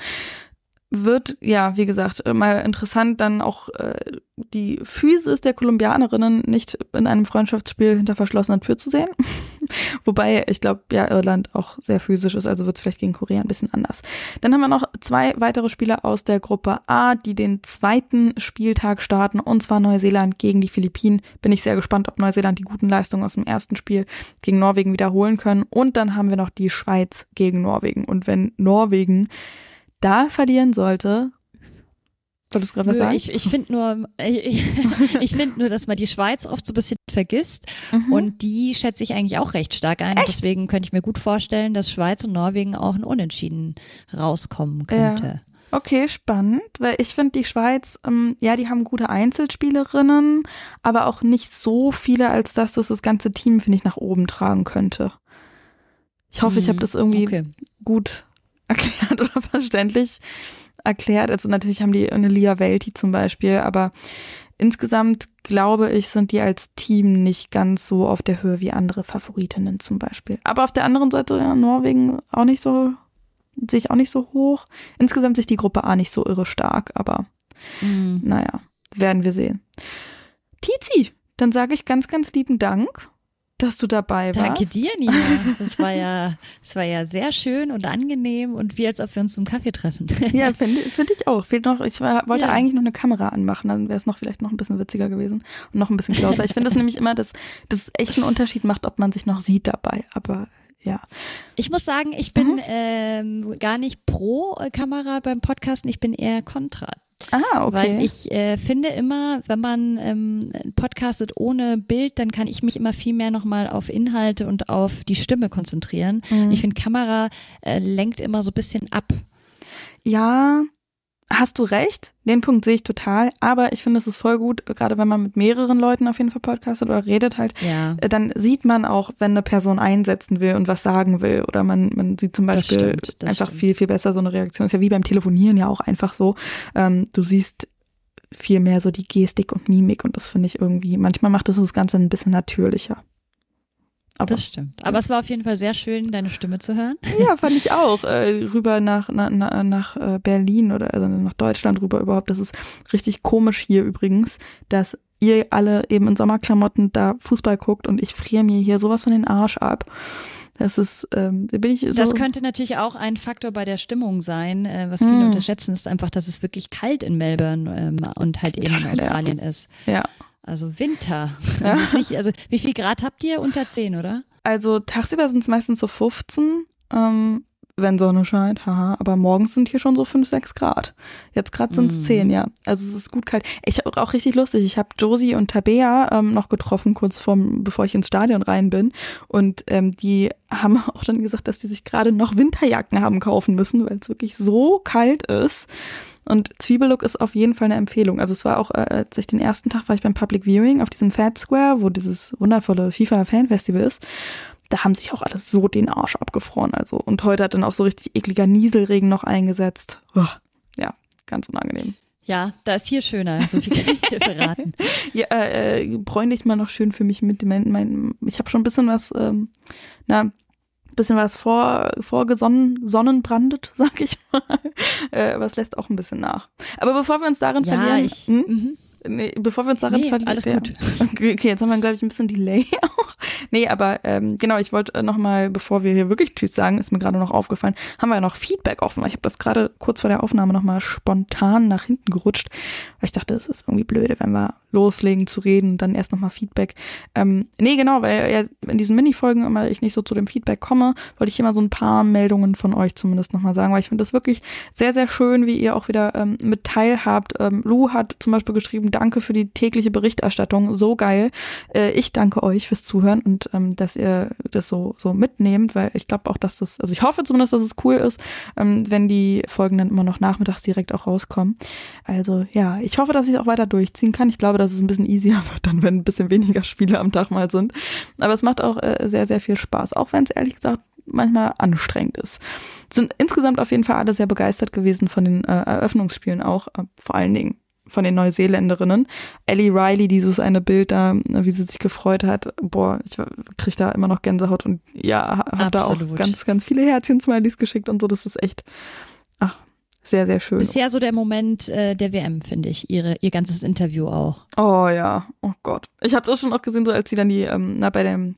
Wird, ja, wie gesagt, äh, mal interessant, dann auch äh, die Physis der Kolumbianerinnen nicht in einem Freundschaftsspiel hinter verschlossener Tür zu sehen. Wobei, ich glaube, ja, Irland auch sehr physisch ist, also wird es vielleicht gegen Korea ein bisschen anders. Dann haben wir noch zwei weitere Spieler aus der Gruppe A, die den zweiten Spieltag starten, und zwar Neuseeland gegen die Philippinen. Bin ich sehr gespannt, ob Neuseeland die guten Leistungen aus dem ersten Spiel gegen Norwegen wiederholen können. Und dann haben wir noch die Schweiz gegen Norwegen. Und wenn Norwegen da verlieren sollte, wolltest du gerade was sagen? Ich, ich finde nur, ich, ich finde nur, dass man die Schweiz oft so ein bisschen vergisst Mhm. und die schätze ich eigentlich auch recht stark ein. Deswegen könnte ich mir gut vorstellen, dass Schweiz und Norwegen auch ein Unentschieden rauskommen könnte. Okay, spannend, weil ich finde die Schweiz, ähm, ja, die haben gute Einzelspielerinnen, aber auch nicht so viele, als dass das das ganze Team, finde ich, nach oben tragen könnte. Ich hoffe, ich habe Mhm, das irgendwie Okay. gut erklärt oder verständlich erklärt. Also natürlich haben die eine Lia Welti zum Beispiel, aber insgesamt glaube ich, sind die als Team nicht ganz so auf der Höhe wie andere Favoritinnen zum Beispiel. Aber auf der anderen Seite, ja, Norwegen auch nicht so, sehe ich auch nicht so hoch. Insgesamt sich die Gruppe A nicht so irre stark, aber Mhm. naja, werden wir sehen. Tizi, dann sage ich ganz, ganz lieben Dank, dass du dabei warst. Danke dir, Nina. Das war ja, das war ja sehr schön und angenehm und wie als ob wir uns zum Kaffee treffen. Ja, finde find ich auch. Fehlt noch, ich war, wollte Ja. eigentlich noch eine Kamera anmachen, dann wäre es noch vielleicht noch ein bisschen witziger gewesen und noch ein bisschen closer. Ich finde es nämlich immer, dass das echt einen Unterschied macht, ob man sich noch sieht dabei. Aber ja. Ich muss sagen, ich Mhm. bin ähm, gar nicht pro äh, Kamera beim Podcasten, ich bin eher kontra. Ah, okay. Weil ich äh, finde immer, wenn man ähm, podcastet ohne Bild, dann kann ich mich immer viel mehr nochmal auf Inhalte und auf die Stimme konzentrieren. Mhm. Ich finde, Kamera äh, lenkt immer so ein bisschen ab. Ja, hast du recht. Den Punkt sehe ich total. Aber ich finde, es ist voll gut, gerade wenn man mit mehreren Leuten auf jeden Fall podcastet oder redet halt. Ja. äh, Dann sieht man auch, wenn eine Person einsetzen will und was sagen will. Oder man, man sieht zum Das Beispiel stimmt, das einfach stimmt. viel, viel besser so eine Reaktion. Ist ja wie beim Telefonieren ja auch einfach so. Ähm, du siehst viel mehr so die Gestik und Mimik und das finde ich irgendwie, manchmal macht das das Ganze ein bisschen natürlicher. Aber, das stimmt. Aber es war auf jeden Fall sehr schön, deine Stimme zu hören. Ja, fand ich auch. Äh, rüber nach, na, na, nach äh, Berlin oder also nach Deutschland rüber überhaupt. Das ist richtig komisch hier übrigens, dass ihr alle eben in Sommerklamotten da Fußball guckt und ich friere mir hier sowas von den Arsch ab. Das ist, ähm, bin ich so. Das könnte natürlich auch ein Faktor bei der Stimmung sein. Äh, was viele Mm. unterschätzen, ist einfach, dass es wirklich kalt in Melbourne ähm, und halt eben in ja. Australien ist. ja. Also Winter. Ja. Nicht, also wie viel Grad habt ihr? Unter 10, oder? Also tagsüber sind es meistens so 15, ähm, wenn Sonne scheint, haha, aber morgens sind hier schon so 5, 6 Grad. Jetzt gerade sind es Mhm. 10, ja. Also es ist gut kalt. Ich auch, auch richtig lustig. Ich habe Josie und Tabea ähm, noch getroffen, kurz vorm, bevor ich ins Stadion rein bin. Und ähm, die haben auch dann gesagt, dass die sich gerade noch Winterjacken haben kaufen müssen, weil es wirklich so kalt ist. Und Zwiebellook ist auf jeden Fall eine Empfehlung. Also es war auch, äh, als ich den ersten Tag war ich beim Public Viewing auf diesem Fat Square, wo dieses wundervolle FIFA Fan Festival ist. Da haben sich auch alles so den Arsch abgefroren. Also und heute hat dann auch so richtig ekliger Nieselregen noch eingesetzt. Uah, ja, ganz unangenehm. Ja, da ist hier schöner. So viel kann ich dir verraten. Ja, äh, äh, bräun dich mal noch schön für mich mit. Mein, mein, ich habe schon ein bisschen was, ähm, na, bisschen was vor, vorgesonnen, sonnenbrandet, sag ich mal. Äh, aber es lässt auch ein bisschen nach. Aber bevor wir uns darin Ja, verlieren, ich. hm? Mhm. nee, bevor wir uns darin Nee, verlieren, alles gut. Okay, okay, jetzt haben wir, glaube ich, ein bisschen Delay. Nee, aber ähm, genau, ich wollte äh, noch mal, bevor wir hier wirklich Tschüss sagen, ist mir gerade noch aufgefallen, haben wir ja noch Feedback offen. Ich habe das gerade kurz vor der Aufnahme noch mal spontan nach hinten gerutscht, weil ich dachte, es ist irgendwie blöde, wenn wir loslegen zu reden und dann erst noch mal Feedback. Ähm, nee, genau, weil ja in diesen Minifolgen immer ich nicht so zu dem Feedback komme, wollte ich immer so ein paar Meldungen von euch zumindest noch mal sagen, weil ich finde das wirklich sehr, sehr schön, wie ihr auch wieder ähm, mit teilhabt. Ähm, Lou hat zum Beispiel geschrieben, danke für die tägliche Berichterstattung, so geil. Äh, ich danke euch fürs Zuhören und ähm, dass ihr das so, so mitnehmt, weil ich glaube auch, dass das, also ich hoffe zumindest, dass es cool ist, ähm, wenn die Folgen dann immer noch nachmittags direkt auch rauskommen. Also ja, ich hoffe, dass ich es auch weiter durchziehen kann. Ich glaube, dass es ein bisschen easier wird, dann wenn ein bisschen weniger Spiele am Tag mal sind. Aber es macht auch äh, sehr, sehr viel Spaß, auch wenn es ehrlich gesagt manchmal anstrengend ist. Sind insgesamt auf jeden Fall alle sehr begeistert gewesen von den äh, Eröffnungsspielen auch, äh, vor allen Dingen von den Neuseeländerinnen. Ellie Riley, dieses eine Bild da, wie sie sich gefreut hat. Boah, ich krieg da immer noch Gänsehaut und ja, hab da auch ganz, ganz viele Herzchen-Smileys geschickt und so. Das ist echt, ach, sehr, sehr schön. Bisher so der Moment äh, der WM, finde ich. Ihre, ihr ganzes Interview auch. Oh ja, oh Gott. Ich habe das schon auch gesehen, so als sie dann die, ähm, na bei dem,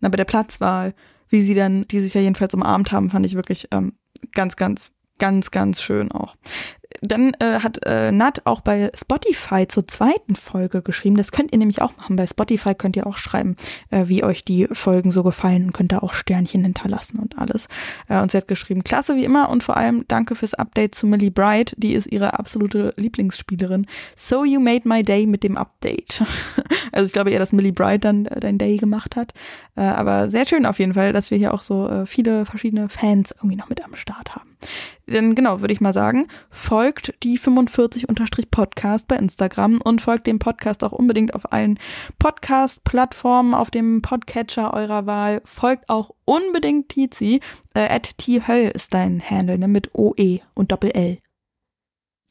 na bei der Platzwahl, wie sie dann, die sich ja jedenfalls umarmt haben, fand ich wirklich ähm, ganz, ganz, ganz, ganz schön auch. Dann äh, hat äh, Nat auch bei Spotify zur zweiten Folge geschrieben. Das könnt ihr nämlich auch machen. Bei Spotify könnt ihr auch schreiben, äh, wie euch die Folgen so gefallen und könnt da auch Sternchen hinterlassen und alles. Äh, und sie hat geschrieben, klasse wie immer und vor allem danke fürs Update zu Millie Bright. Die ist ihre absolute Lieblingsspielerin. So you made my day mit dem Update. also ich glaube eher, dass Millie Bright dann äh, dein Day gemacht hat. Äh, aber sehr schön auf jeden Fall, dass wir hier auch so äh, viele verschiedene Fans irgendwie noch mit am Start haben. Denn genau, würde ich mal sagen, folgt die 45-Podcast bei Instagram und folgt dem Podcast auch unbedingt auf allen Podcast-Plattformen, auf dem Podcatcher eurer Wahl. Folgt auch unbedingt Tizi. Äh, at T-Höll ist dein Handle, ne, mit OE und Doppel-L.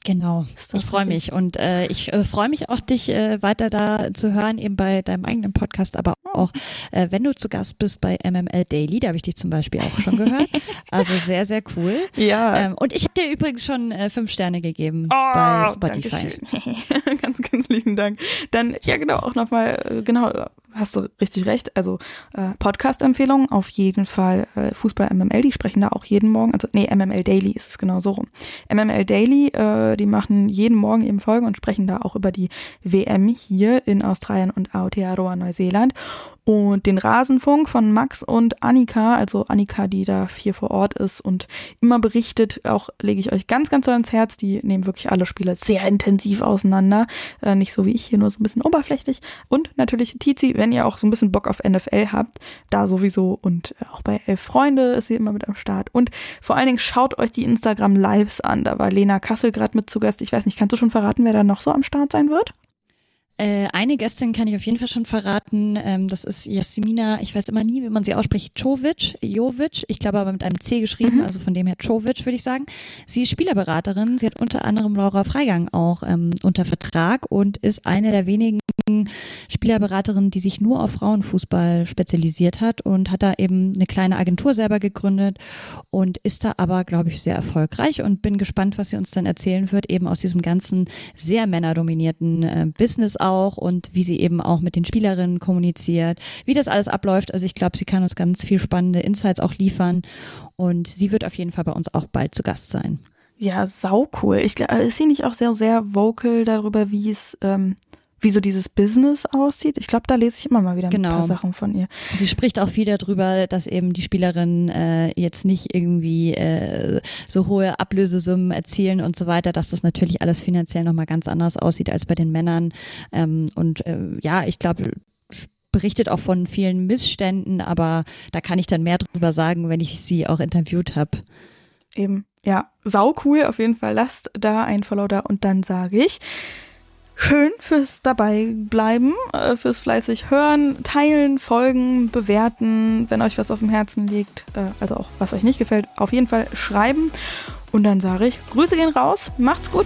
Genau. Ich freue mich und äh, ich äh, freue mich auch, dich äh, weiter da zu hören, eben bei deinem eigenen Podcast, aber auch, äh, wenn du zu Gast bist bei MML Daily, da habe ich dich zum Beispiel auch schon gehört. Also sehr, sehr cool. Ja. Ähm, und ich habe dir übrigens schon äh, fünf Sterne gegeben Oh, bei Spotify. Ganz, ganz lieben Dank. Dann, ja genau, auch nochmal, äh, genau, hast du richtig recht. Also äh, Podcast-Empfehlungen auf jeden Fall äh, Fußball MML, die sprechen da auch jeden Morgen. Also nee, MML Daily ist es genau so rum. MML Daily, äh, die machen jeden Morgen eben Folgen und sprechen da auch über die WM hier in Australien und Aotearoa Neuseeland. Und den Rasenfunk von Max und Annika, also Annika, die da hier vor Ort ist und immer berichtet, auch lege ich euch ganz, ganz doll ans Herz. Die nehmen wirklich alle Spiele sehr intensiv auseinander. Äh, nicht so wie ich hier, nur so ein bisschen oberflächlich. Und natürlich Tizi, wenn ihr auch so ein bisschen Bock auf NFL habt, da sowieso. Und äh, auch bei Elf Freunde ist sie immer mit am Start. Und vor allen Dingen schaut euch die Instagram Lives an. Da war Lena Kassel gerade mit zu Gast. Ich weiß nicht, kannst du schon verraten, wer da noch so am Start sein wird? Äh, eine Gästin kann ich auf jeden Fall schon verraten. Ähm, das ist Jasmina, ich weiß immer nie, wie man sie ausspricht, Jovic, Jovic. Ich glaube aber mit einem C geschrieben, Mhm. also von dem her Jovic würde ich sagen. Sie ist Spielerberaterin. Sie hat unter anderem Laura Freigang auch ähm, unter Vertrag und ist eine der wenigen Spielerberaterin, die sich nur auf Frauenfußball spezialisiert hat und hat da eben eine kleine Agentur selber gegründet und ist da aber, glaube ich, sehr erfolgreich und bin gespannt, was sie uns dann erzählen wird, eben aus diesem ganzen sehr männerdominierten äh, Business auch und wie sie eben auch mit den Spielerinnen kommuniziert, wie das alles abläuft. Also ich glaube, sie kann uns ganz viel spannende Insights auch liefern und sie wird auf jeden Fall bei uns auch bald zu Gast sein. Ja, sau cool. Ich glaube, ist sie nicht auch sehr, sehr vocal darüber, wie es, ähm, wie so dieses Business aussieht? Ich glaube, da lese ich immer mal wieder genau. ein paar Sachen von ihr. Sie spricht auch viel darüber, dass eben die Spielerinnen äh, jetzt nicht irgendwie äh, so hohe Ablösesummen erzielen und so weiter, dass das natürlich alles finanziell nochmal ganz anders aussieht als bei den Männern. Ähm, und äh, ja, ich glaube, berichtet auch von vielen Missständen, aber da kann ich dann mehr drüber sagen, wenn ich sie auch interviewt habe. Eben. Ja, sau cool. Auf jeden Fall lasst da ein Follow da und dann sage ich, schön fürs dabei bleiben, äh, fürs fleißig hören, teilen, folgen, bewerten, wenn euch was auf dem Herzen liegt, äh, also auch was euch nicht gefällt, auf jeden Fall schreiben. Und dann sage ich, Grüße gehen raus, macht's gut.